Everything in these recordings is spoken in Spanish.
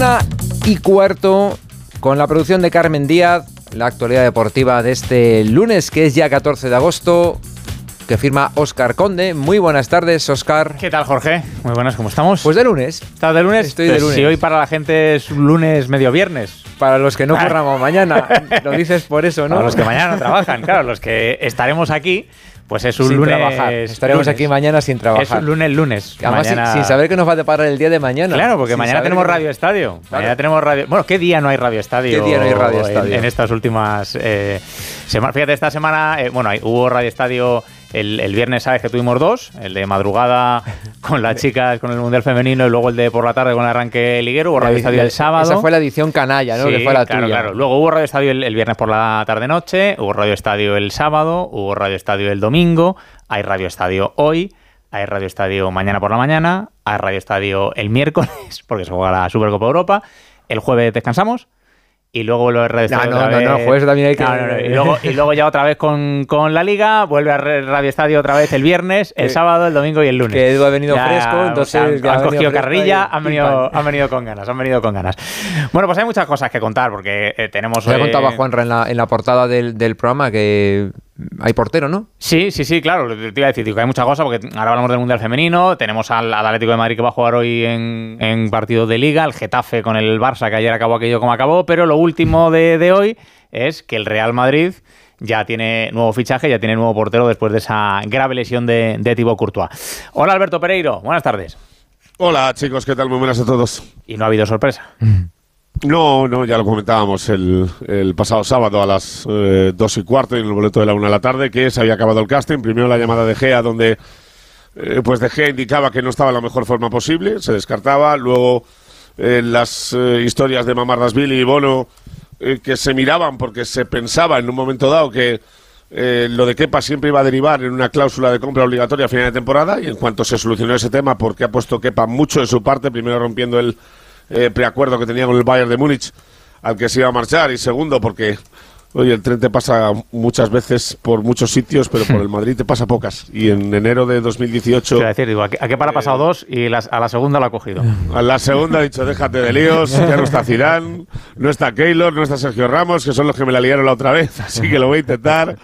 Una y cuarto con la producción de Carmen Díaz, la actualidad deportiva de este lunes que es ya 14 de agosto que firma Oscar Conde. Muy buenas tardes, Oscar. ¿Qué tal, Jorge? Muy buenas, ¿cómo estamos? Pues de lunes. ¿Estás de lunes? Estoy de Pues lunes. Si hoy para la gente es lunes medio viernes. Para los que no curramos mañana, lo dices por eso, ¿no? Para los que mañana no trabajan, claro, los que estaremos aquí, pues es un sin lunes. trabajar. Estaremos lunes. aquí mañana sin trabajar. Es un lunes, lunes. Además, sin- Mañana- sin, saber qué nos va a deparar el día de mañana. Claro, porque Sin mañana tenemos que- Radio Estadio. Claro. Mañana tenemos Radio. Bueno, ¿qué día no hay Radio Estadio? ¿Qué día no hay Radio en- Estadio? En, estas últimas eh, semanas. Fíjate, esta semana, eh, bueno, hay- hubo Radio Estadio el, el viernes, sabes que tuvimos dos: el de madrugada con las chicas, con el Mundial Femenino, y luego el de por la tarde con el arranque liguero. Hubo Radio Estadio el sábado. Esa fue la edición canalla, ¿no? Sí, que fue la claro, tuya. claro. Luego hubo Radio Estadio el, el viernes por la tarde-noche, hubo Radio Estadio el sábado, hubo Radio Estadio el domingo, hay Radio Estadio hoy, hay Radio Estadio mañana por la mañana, hay Radio Estadio el miércoles, porque se juega la Supercopa Europa, el jueves descansamos. Y luego vuelve a Radio No, Estadio. no, otra no, no, jueves también hay que- No, no, no. Y, luego, y luego ya otra vez con, con la Liga, vuelve a Radio Estadio otra vez el viernes, el sábado, el domingo y el lunes. que Edu ha venido fresco, o entonces han, ya ha han cogido fresco carrilla, y han venido, han venido con ganas, han venido con ganas. Bueno, pues hay muchas cosas que contar porque eh, tenemos. Ya eh, contaba Juanra en la, en la portada del, del programa que hay portero, ¿no? Sí, sí, sí, claro. Te iba a decir digo, que hay muchas cosas porque ahora hablamos del Mundial Femenino. Tenemos al, al Atlético de Madrid que va a jugar hoy en, en partido de Liga, el Getafe con el Barça que ayer acabó aquello como acabó. Pero lo último de, de hoy es que el Real Madrid ya tiene nuevo fichaje, ya tiene nuevo portero después de esa grave lesión de, de Thibaut Courtois. Hola Alberto Pereiro, buenas tardes. Hola chicos, ¿qué tal? Muy buenas a todos. Y no ha habido sorpresa. No, no, ya lo comentábamos el, pasado sábado a las eh, dos y cuarto en el boleto de la una de la tarde que se había acabado el casting. Primero la llamada de Gea donde eh, pues de Gea indicaba que no estaba en la mejor forma posible, se descartaba. Luego eh, las historias de Mamardasvili y Bono que se miraban porque se pensaba en un momento dado que lo de Kepa siempre iba a derivar en una cláusula de compra obligatoria a final de temporada y en cuanto se solucionó ese tema porque ha puesto Kepa mucho de su parte, primero rompiendo el eh, preacuerdo que tenía con el Bayern de Múnich al que se iba a marchar y segundo porque oye el tren te pasa muchas veces por muchos sitios pero por el Madrid te pasa pocas y en enero de 2018 Te iba a decir, digo, ¿a qué, para ha pasado dos y las- a la segunda lo ha cogido? a la segunda ha dicho, déjate de líos, ya no está Zidane, no está Keylor, no está Sergio Ramos, que son los que me la liaron la otra vez, así que lo voy a intentar.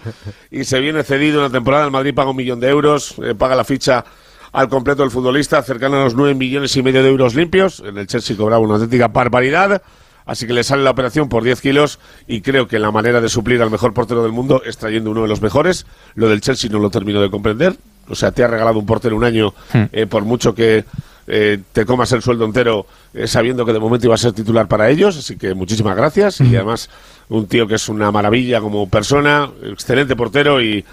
Y se viene cedido una temporada, el Madrid paga un millón de euros, eh, paga la ficha al completo del futbolista, cercano a los nueve millones y medio de euros limpios. En el Chelsea cobraba una auténtica barbaridad. Así que le sale la operación por 10 kilos y creo que la manera de suplir al mejor portero del mundo es trayendo uno de los mejores. Lo del Chelsea no lo termino de comprender. O sea, te ha regalado un portero un año eh, por mucho que eh, te comas el sueldo entero eh, sabiendo que de momento iba a ser titular para ellos. Así que muchísimas gracias. Y además un tío que es una maravilla como persona, excelente portero y,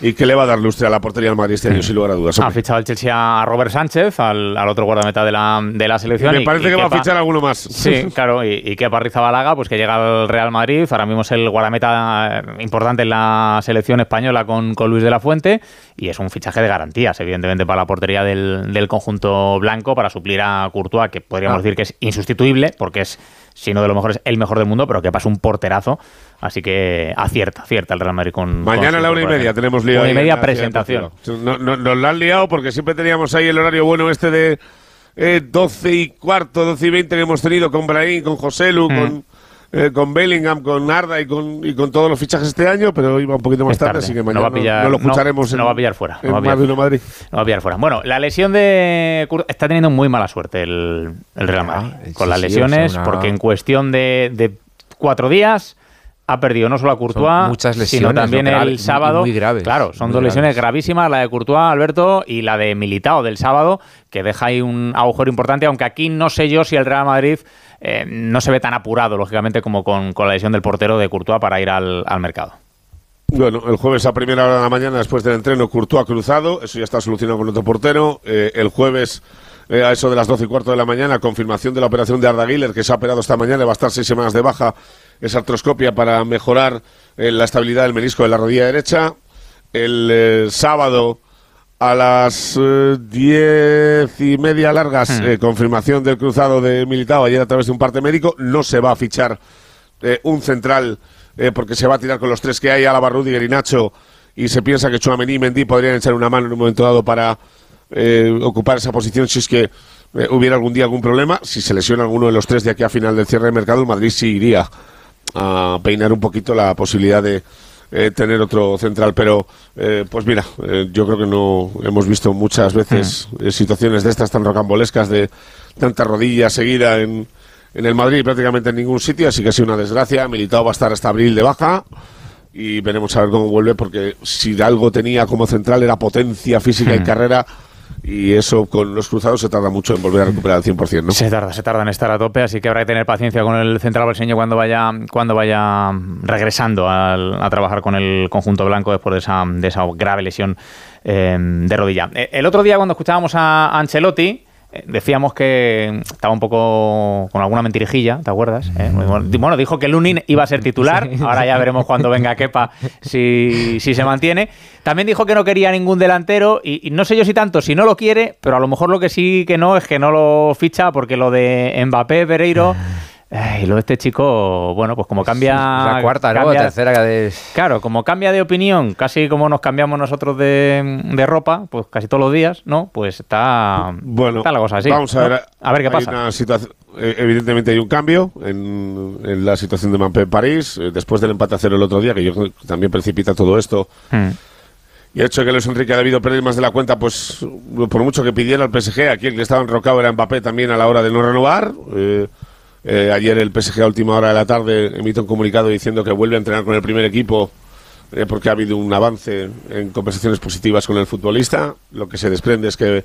y que le va a dar lustre a la portería del Madrid este año, sin lugar a dudas. Ha hombre. fichado el Chelsea a Robert Sánchez, al, al otro guardameta de la, de la selección. Me y- parece y que va a Kepa- fichar alguno más. Sí, claro, y, y que Rizabalaga, pues que llega al Real Madrid, ahora mismo es el guardameta eh, importante en la selección española con, con Luis de la Fuente, y es un fichaje de garantías, evidentemente, para la portería del, del conjunto blanco, para suplir a Courtois, que podríamos Ah. decir que es insustituible, porque es, si no de lo mejor, es el mejor del mundo, pero que pasa un porterazo, así que acierta, acierta el Real Madrid con... Mañana con a la una y media tenemos lío. Una y media presentación. No- no- nos la han liado porque siempre teníamos ahí el horario bueno este de eh, 12 y cuarto, 12 y 20 que hemos tenido con Brahim, con José Lu, Mm. con, eh, con Bellingham, con Arda y con, y con todos los fichajes este año, pero iba un poquito más tarde, tarde. así que No mañana va a no, pillar- no lo escucharemos no en, va a pillar fuera, en va a pillar Madrid. No va a pillar fuera. Bueno, la lesión de está teniendo muy mala suerte el, el Real Madrid Ah, sí, con las sí, o lesiones, sea, una- porque en cuestión de, de cuatro días ha perdido no solo a Courtois, muchas sino lesiones, también ¿no? Grave- el sábado. muy graves, Claro, son muy dos lesiones graves. gravísimas, la de Courtois, Alberto, y la de Militao del sábado, que deja ahí un agujero importante, aunque aquí no sé yo si el Real Madrid eh, no se ve tan apurado, lógicamente, como con, la lesión del portero de Courtois para ir al, mercado. Bueno, el jueves a primera hora de la mañana, después del entreno, Courtois cruzado, eso ya está solucionado con otro portero. Eh, el jueves, eh, a eso de las 12 y cuarto de la mañana, confirmación de la operación de Arda que se ha operado esta mañana, va a estar seis semanas de baja, esa artroscopia para mejorar la estabilidad del menisco de la rodilla derecha. El sábado, a las eh, diez y media largas, Hmm. eh, confirmación del cruzado de Militao ayer a través de un parte médico. No se va a fichar eh, un central eh, porque se va a tirar con los tres que hay, Álava, Rudiger y Nacho, y se piensa que Chouameni y Mendy podrían echar una mano en un momento dado para eh, ocupar esa posición si es que hubiera algún día algún problema, si se lesiona alguno de los tres de aquí a final del cierre de mercado, el Madrid sí iría a peinar un poquito la posibilidad de eh, tener otro central. Pero, eh, pues mira, eh, yo creo que no hemos visto muchas veces eh, situaciones de estas tan rocambolescas de tanta rodilla seguida en, en el Madrid y prácticamente en ningún sitio, así que ha sido una desgracia. Militado va a estar hasta abril de baja y veremos a ver cómo vuelve, porque si algo tenía como central era potencia física y carrera. Y eso con los cruzados se tarda mucho en volver a recuperar al 100%, ¿no? Se tarda, se tarda en estar a tope, así que habrá que tener paciencia con el central brasileño cuando vaya, cuando vaya regresando al- a trabajar con el conjunto blanco después de esa, de esa grave lesión eh, de rodilla. Eh, El otro día cuando escuchábamos a Ancelotti, decíamos que estaba un poco con alguna mentirijilla, ¿te acuerdas? Eh, Bueno, dijo que Lunin iba a ser titular, ahora ya veremos cuando venga Kepa si, si se mantiene. También dijo que no quería ningún delantero y, y no sé yo si tanto, si no lo quiere, pero a lo mejor lo que sí que no es que no lo ficha porque lo de Mbappé, Pereiro... y lo de este chico, bueno, pues como cambia... la cuarta, ¿no? cambia- Tercera de... Claro, como cambia de opinión, casi como nos cambiamos nosotros de, de ropa, pues casi todos los días, ¿no? Pues está, Bueno, está la cosa así. vamos a ¿no? ver, A ver qué hay pasa. una situación- eh, evidentemente hay un cambio en, en la situación de Mbappé en París, eh, después del empate a cero el otro día, que yo creo que también precipita todo esto. Hmm. Y el hecho de que Luis Enrique ha debido perder más de la cuenta, pues por mucho que pidiera al PSG, aquí el que estaba enrocado era Mbappé también a la hora de no renovar. Eh, eh, ayer el PSG a última hora de la tarde emite un comunicado diciendo que vuelve a entrenar con el primer equipo eh, porque ha habido un avance en conversaciones positivas con el futbolista. Lo que se desprende es que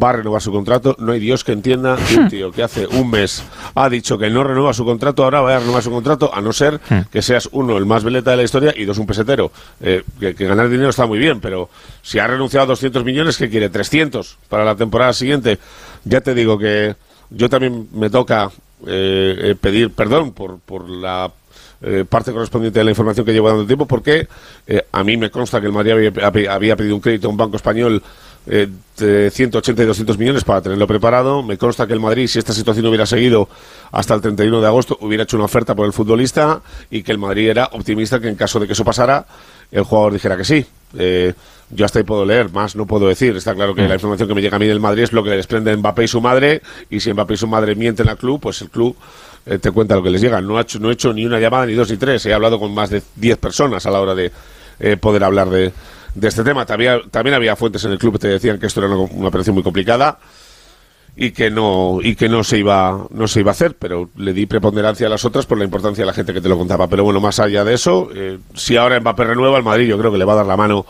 va a renovar su contrato. No hay Dios que entienda que un tío que hace un mes ha dicho que no renueva su contrato, ahora va a renovar su contrato, a no ser que seas uno, el más veleta de la historia, y dos, un pesetero. Eh, que, que ganar dinero está muy bien, pero si ha renunciado a 200 millones, ¿qué quiere? 300 para la temporada siguiente. Ya te digo que yo también me toca eh, eh, pedir perdón por, por la eh, parte correspondiente de la información que llevo dando tiempo, porque eh, a mí me consta que el Madrid había, pedido un crédito a un banco español eh, de 180 y 200 millones para tenerlo preparado. Me consta que el Madrid, si esta situación hubiera seguido hasta el 31 de agosto, hubiera hecho una oferta por el futbolista y que el Madrid era optimista que en caso de que eso pasara, el jugador dijera que sí. Yo hasta ahí puedo leer, más no puedo decir. Está claro que la información que me llega a mí del Madrid es lo que le desprende Mbappé y su madre, y si Mbappé y su madre mienten al club, pues el club eh, te cuenta lo que les llega. No, ha hecho, no he hecho ni una llamada, ni dos, ni tres. He hablado con más de 10 personas a la hora de eh, poder hablar de, de este tema. También, también había fuentes en el club que te decían que esto era una, una operación muy complicada y que no y que no se iba no se iba a hacer pero le di preponderancia a las otras por la importancia de la gente que te lo contaba pero bueno más allá de eso eh, si ahora Mbappé renueva el Madrid yo creo que le va a dar la mano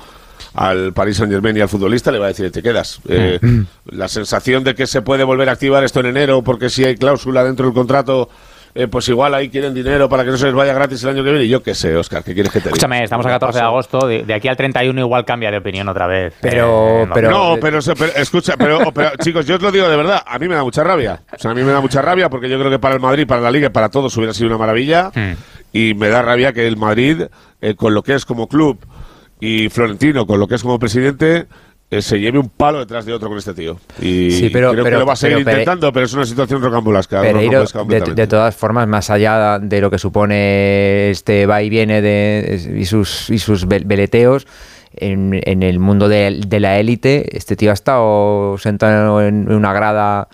al Paris Saint Germain y al futbolista le va a decir te quedas Eh, la sensación de que se puede volver a activar esto en enero porque si hay cláusula dentro del contrato eh, pues igual ahí quieren dinero para que no se les vaya gratis el año que viene y yo qué sé Oscar qué quieres que te diga Escúchame, estamos a 14 de agosto, de, de aquí al 31 igual cambia de opinión otra vez. Pero- no, pero- no, pero, se- pero, escucha, pero, pero, chicos, yo os lo digo de verdad, a mí me da mucha rabia. O sea, a mí me da mucha rabia porque yo creo que para el Madrid, para la Liga y para todos hubiera sido una maravilla. Hmm. Y me da rabia que el Madrid, eh, con lo que es como club y Florentino, con lo que es como presidente, eh, se lleve un palo detrás de otro con este tío. Y Sí, pero- creo pero- que lo va a seguir pero intentando, pero es una situación rocambolesca. Pereiro, de, todas formas, más allá de lo que supone este va y viene de, y sus, y sus ve- veleteos, en, en el mundo de, de la élite, este tío ha estado sentado en una grada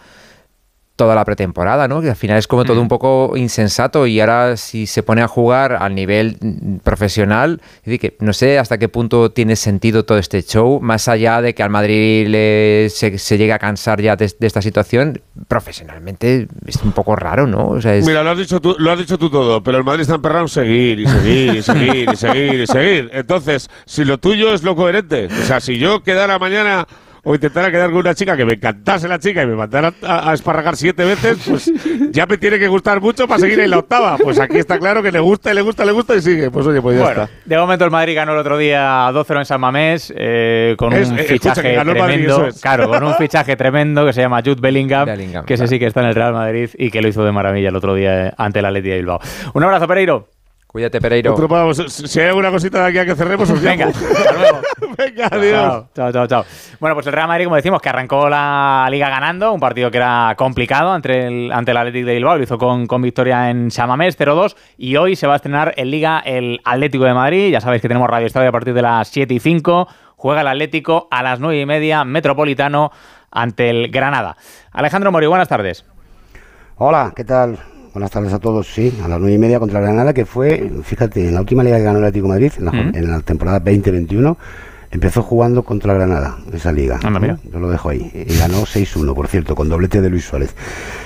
toda la pretemporada, ¿no? Que al final es como todo un poco insensato y ahora si se pone a jugar al nivel mm, profesional, es decir, que no sé hasta qué punto tiene sentido todo este show, más allá de que al Madrid le, se, se llegue a cansar ya de, de esta situación, profesionalmente es un poco raro, ¿no? O sea, es- Mira, lo has dicho tú, lo has dicho tú todo, pero el Madrid está emperrado en seguir y seguir y seguir y seguir y seguir. Entonces, si lo tuyo es lo coherente, o sea, si yo quedara mañana o intentara quedar con una chica que me encantase la chica y me mandara a, a esparragar siete veces, pues ya me tiene que gustar mucho para seguir en la octava. Pues aquí está claro que le gusta y le gusta, le gusta y sigue. Pues oye, pues ya Bueno, está. de momento el Madrid ganó el otro día 2-0 en San Mamés eh, con Es- un eh, escucha, fichaje Madrid, tremendo. es. Claro, con un fichaje tremendo que se llama Jude Bellingham, Bellingham, que ese claro. sí que está en el Real Madrid y que lo hizo de maravilla el otro día eh, ante el Atleti de Bilbao. Un abrazo, Pereiro. Cuídate, Pereiro. Otro, vamos, si hay alguna cosita de aquí a que cerremos, os Venga, llamo. hasta luego. Venga, adiós. Chao, chao, chao, chao. Bueno, pues el Real Madrid, como decimos, que arrancó la liga ganando, un partido que era complicado ante el, ante el Atlético de Bilbao, lo hizo con, con victoria en Samamés 0-2 y hoy se va a estrenar en liga el Atlético de Madrid, ya sabéis que tenemos Radio Estadio a partir de las 7 y 5, juega el Atlético a las 9 y media, Metropolitano, ante el Granada. Alejandro Mori, buenas tardes. Hola, ¿qué tal? Buenas tardes a todos. Sí, a las nueve y media contra Granada, que fue, fíjate, en la última liga que ganó el Atlético de Madrid, en la, en la temporada 2021, empezó jugando contra Granada, esa liga. Anda, mira. Yo lo dejo ahí. Y ganó 6-1, por cierto, con doblete de Luis Suárez.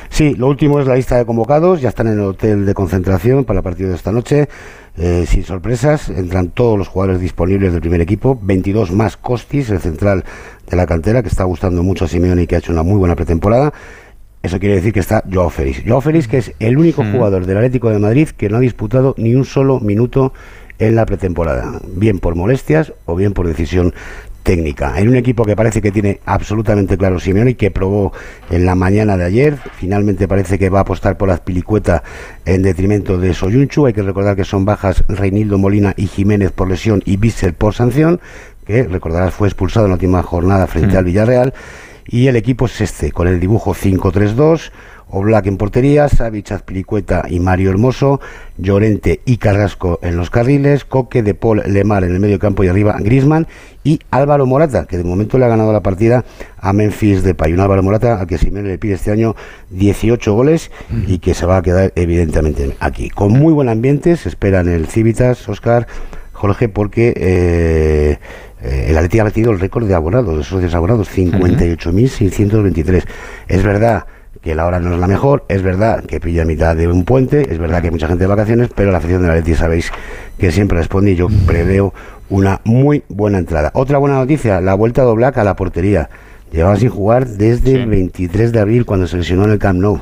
Sí, lo último es la lista de convocados. Ya están en el hotel de concentración para el partido de esta noche. Eh, sin sorpresas, entran todos los jugadores disponibles del primer equipo, 22 más Costis, el central de la cantera, que está gustando mucho a Simeone y que ha hecho una muy buena pretemporada. Eso quiere decir que está Joao Félix. Joao Félix, que es el único Mm. jugador del Atlético de Madrid que no ha disputado ni un solo minuto en la pretemporada, bien por molestias o bien por decisión técnica. En un equipo que parece que tiene absolutamente claro Simeone y que probó en la mañana de ayer, finalmente parece que va a apostar por Azpilicueta en detrimento de Soyunchu. Hay que recordar que son bajas Reinildo Molina y Jiménez por lesión y Bissell por sanción, que recordarás fue expulsado en la última jornada frente al Villarreal. Y el equipo es este, con el dibujo 5-3-2, Oblak en portería, Savic, Azpilicueta y Mario Hermoso, Llorente y Carrasco en los carriles, Coque, De Paul, Lemar en el medio campo y arriba Grisman y Álvaro Morata, que de momento le ha ganado la partida a Memphis Depay. Un Álvaro Morata al que Simeone le pide este año 18 goles y que se va a quedar evidentemente aquí. Con muy buen ambiente, se espera en el Civitas, Oscar, Jorge, porque eh, eh, el Atleti ha batido el récord de abonados, de socios abonados, 58.623. Es verdad que la hora no es la mejor, es verdad que pilla a mitad de un puente, es verdad que hay mucha gente de vacaciones, pero la afición del Atleti sabéis que siempre responde y yo preveo una muy buena entrada. Otra buena noticia, la vuelta de a la portería. Llevaba sin jugar desde el 23 de abril cuando se lesionó en el Camp Nou,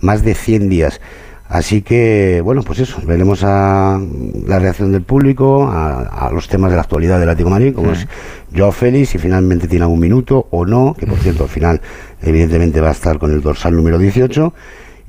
más de 100 días. Así que, bueno, pues eso, veremos a la reacción del público, a, a los temas de la actualidad del Atlético de Madrid, como es Joao Félix, si finalmente tiene algún minuto o no, que por cierto al final evidentemente va a estar con el dorsal número 18,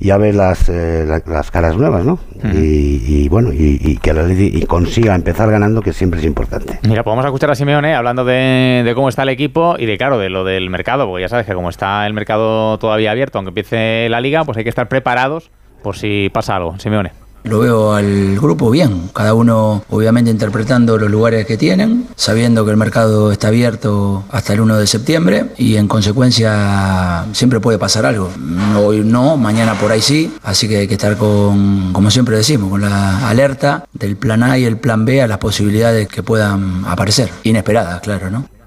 y a ver las, eh, la- las caras nuevas, ¿no? y, y, bueno, y, y que Atleti y consiga empezar ganando, que siempre es importante. Mira, podemos escuchar a Simeone hablando de, de cómo está el equipo y de, claro, de lo del mercado, porque ya sabes que como está el mercado todavía abierto, aunque empiece la liga, pues hay que estar preparados por si pasa algo. Simeone. Lo veo al grupo bien, cada uno obviamente interpretando los lugares que tienen, sabiendo que el mercado está abierto hasta el 1 de septiembre y en consecuencia siempre puede pasar algo. Hoy no, mañana por ahí sí, así que hay que estar con, como siempre decimos, con la alerta del plan A y el plan B a las posibilidades que puedan aparecer, inesperadas, claro, ¿no?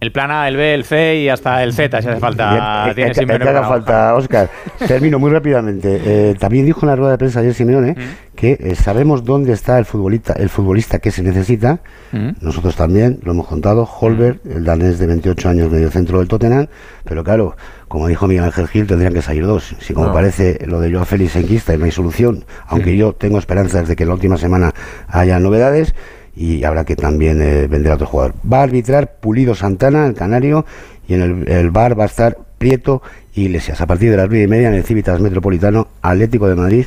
El plan A, el B, el C y hasta el Z, si hace falta. Bien, eh, tiene eh, Simeone que haga falta, Oscar. Termino muy rápidamente. Eh, también dijo en la rueda de prensa ayer Simeone que eh, sabemos dónde está el futbolista, el futbolista que se necesita. Mm. Nosotros también lo hemos contado. Holberg, el danés de 28 años, medio centro del Tottenham. Pero claro, como dijo Miguel Ángel Gil, tendrían que salir dos. Si como No. parece lo de Joao Félix en Quista y no hay solución, aunque yo tengo esperanzas de que en la última semana haya novedades. Y habrá que también eh, vender a otro jugador. Va a arbitrar Pulido Santana, el canario, y en el, el bar va a estar Prieto Iglesias. A partir de las nueve y media en el Civitas Metropolitano, Atlético de Madrid,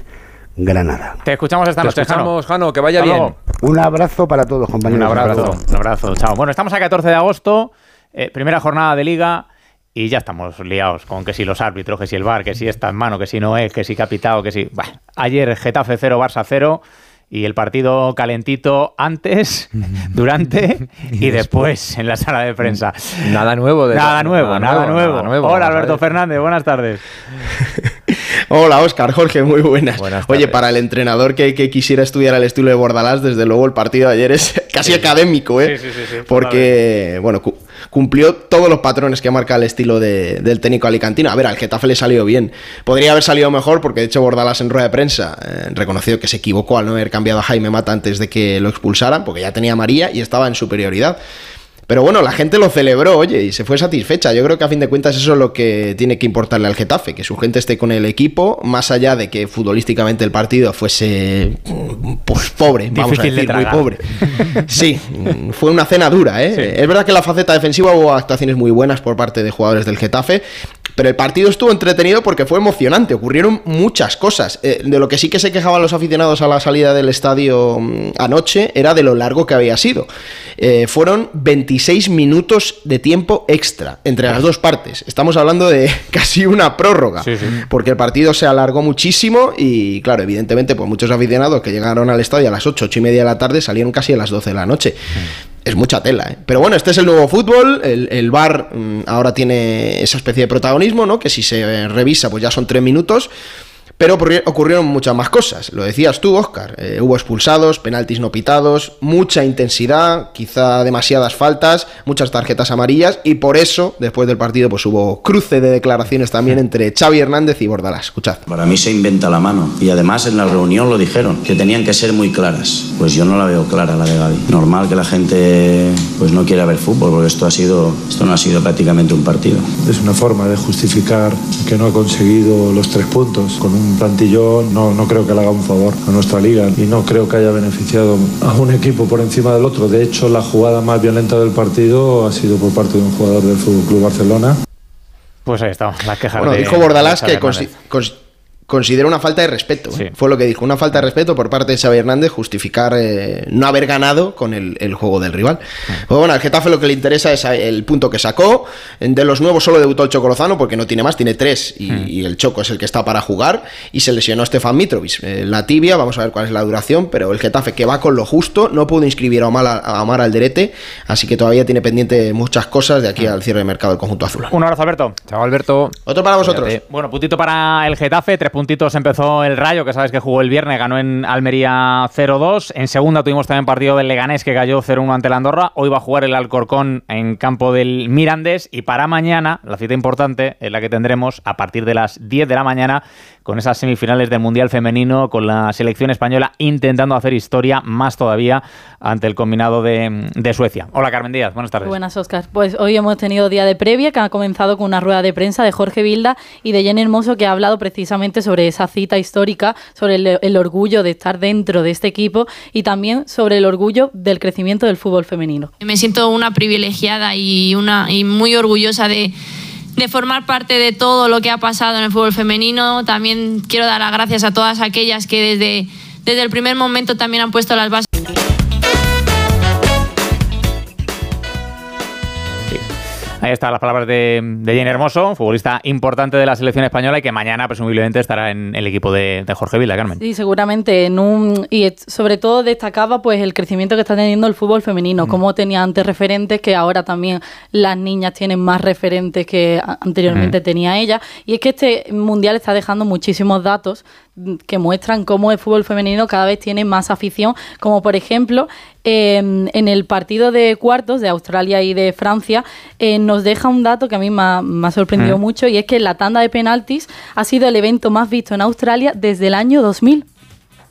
Granada. Te escuchamos esta Te noche, Jano. escuchamos, Jano, que vaya Hasta bien. luego. Un abrazo para todos, Un compañeros. abrazo, un abrazo, chao. Bueno, estamos a 14 de agosto, eh, primera jornada de liga y ya estamos liados con que si los árbitros, que si el VAR, que si está en mano, que si no es, que si capitado, que si... Bah, ayer Getafe 0, Barça 0 y el partido calentito antes, durante y después en la sala de prensa. Nada nuevo. De Nada nuevo, nada nuevo. nada nuevo. Hola Alberto. Fernández, buenas tardes. Hola, Oscar, Jorge, muy buenas. Buenas Oye, para el entrenador que, que quisiera estudiar el estilo de Bordalás, desde luego el partido de ayer es casi académico, ¿eh? Sí, sí, sí, sí, Porque, bueno, cu- cumplió todos los patrones que marca el estilo de- del técnico alicantino. A ver, al Getafe le salió bien. Podría haber salido mejor porque, de hecho, Bordalás en rueda de prensa eh, reconoció que se equivocó al no haber cambiado a Jaime Mata antes de que lo expulsaran, porque ya tenía María y estaba en superioridad. Pero bueno, la gente lo celebró, oye, y se fue satisfecha. Yo creo que a fin de cuentas eso es lo que tiene que importarle al Getafe, que su gente esté con el equipo, más allá de que futbolísticamente el partido fuese pues pobre, vamos a de decir, muy pobre. Sí, fue una cena dura, ¿eh? Sí. Es verdad que en la faceta defensiva hubo actuaciones muy buenas por parte de jugadores del Getafe, pero el partido estuvo entretenido porque fue emocionante, ocurrieron muchas cosas. Eh, de lo que sí que se quejaban los aficionados a la salida del estadio mm, anoche era de lo largo que había sido. Eh, fueron 26 minutos de tiempo extra entre las dos partes. Estamos hablando de casi una prórroga, Sí, sí. porque el partido se alargó muchísimo y, claro, evidentemente, pues muchos aficionados que llegaron al estadio a las 8, 8 y media de la tarde salieron casi a las 12 de la noche. Es mucha tela. ¿eh? Pero bueno, este es el nuevo fútbol, el, el VAR mm, ahora tiene esa especie de protagonismo, ¿no? Que si se revisa, pues ya son tres minutos. Pero ocurrieron muchas más cosas. Lo decías tú, Oscar. Eh, hubo expulsados, penaltis no pitados, mucha intensidad, quizá demasiadas faltas, muchas tarjetas amarillas y por eso, después del partido, pues hubo cruce de declaraciones también entre Xavi Hernández y Bordalás. Escuchad. Para mí se inventa la mano y además en la reunión lo dijeron, que tenían que ser muy claras. Pues yo no la veo clara la de Gaby. Normal que la gente pues no quiera ver fútbol porque esto ha sido esto no ha sido prácticamente un partido. Es una forma de justificar que no ha conseguido los tres puntos con un un plantillón, no, no creo que le haga un favor a nuestra liga y no creo que haya beneficiado a un equipo por encima del otro. De hecho, la jugada más violenta del partido ha sido por parte de un jugador del Fútbol Club Barcelona. Pues ahí está, la queja bueno, dijo Bordalás que considera una falta de respeto. ¿eh? Fue lo que dijo, una falta de respeto por parte de Xavi Hernández justificar eh, no haber ganado con el, juego del rival. Pues bueno, al Getafe lo que le interesa es el punto que sacó. De los nuevos solo debutó el Chocolozano porque no tiene más, tiene tres y, y, el Choco es el que está para jugar. Y se lesionó Stefan Mitrovic. Eh, la tibia, vamos a ver cuál es la duración, pero el Getafe que va con lo justo, no pudo inscribir a Omar, a Omar Alderete, así que todavía tiene pendiente muchas cosas de aquí al cierre de mercado del conjunto azul. Un abrazo, Alberto. Chao, Alberto. Otro para vosotros. Bueno, puntito para el Getafe, tres puntitos empezó el Rayo, que sabes que jugó el viernes, ganó en Almería 0-2. En segunda tuvimos también partido del Leganés, que cayó 0-1 ante la Andorra. Hoy va a jugar el Alcorcón en campo del Mirandés. Y para mañana, la cita importante es la que tendremos a partir de las 10 de la mañana con esas semifinales del Mundial Femenino, con la selección española intentando hacer historia más todavía ante el combinado de, Suecia. Hola Carmen Díaz, buenas tardes. Buenas, Oscar. Pues hoy hemos tenido día de previa que ha comenzado con una rueda de prensa de Jorge Vilda y de Jenny Hermoso que ha hablado precisamente sobre esa cita histórica, sobre el, orgullo de estar dentro de este equipo y también sobre el orgullo del crecimiento del fútbol femenino. Me siento una privilegiada y, una, y muy orgullosa de de formar parte de todo lo que ha pasado en el fútbol femenino. También quiero dar las gracias a todas aquellas que desde, desde el primer momento también han puesto las bases. Ahí están las palabras de, de Jenny Hermoso, futbolista importante de la selección española y que mañana presumiblemente estará en el equipo de, Jorge Vila, Carmen. Sí, seguramente. En un, y sobre todo destacaba pues el crecimiento que está teniendo el fútbol femenino, mm. como tenía antes referentes, que ahora también las niñas tienen más referentes que anteriormente mm. tenía ella. Y es que este mundial está dejando muchísimos datos que muestran cómo el fútbol femenino cada vez tiene más afición, como por ejemplo em, en el partido de cuartos de Australia y de Francia, eh, nos deja un dato que a mí me ha, sorprendido mm. mucho y es que la tanda de penaltis ha sido el evento más visto en Australia desde el año 2000.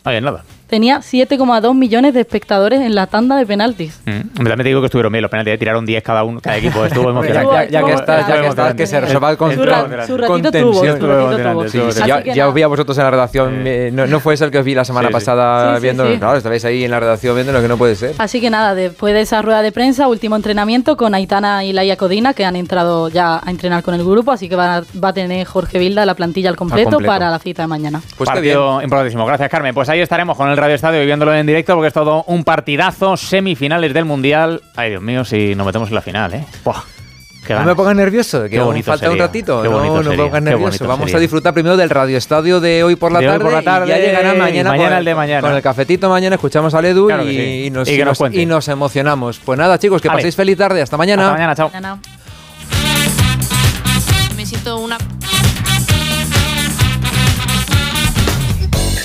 Ah, nada tenía 7,2 millones de espectadores en la tanda de penaltis. Mm. Me digo que estuvieron bien los penaltis, tiraron 10 cada uno, cada equipo. Estuvo emocionante. ya, que estás, ya que estás, que se control. Su, ratito tuvo, ya, os vi a vosotros en la redacción, no, no, fue eso el que os vi la semana pasada viendo, claro, estabais ahí en la redacción viendo lo que no puede ser. Así que nada, después de esa rueda de prensa, último entrenamiento con Aitana y Laia Codina, que han entrado ya a entrenar con el grupo, así que va, va a tener Jorge Vilda la plantilla al completo, para la cita de mañana. Pues Partido importantísimo. Gracias, Carmen. Pues ahí estaremos con el Radio Estadio viéndolo en directo porque es todo un partidazo, semifinales del Mundial. Ay, Dios mío, si nos metemos en la final, ¿eh? no me pongas nervioso, que bonito falta un ratito. no, no me pongas nervioso. Vamos a disfrutar primero del Radio Estadio de hoy por la, tarde, por la tarde. Y ya llegará mañana, mañana el de mañana. Con el cafetito mañana escuchamos a Edu y, nos, y, nos, emocionamos. Pues nada, chicos, que paséis feliz tarde. Hasta mañana. Hasta mañana, chao. Me siento una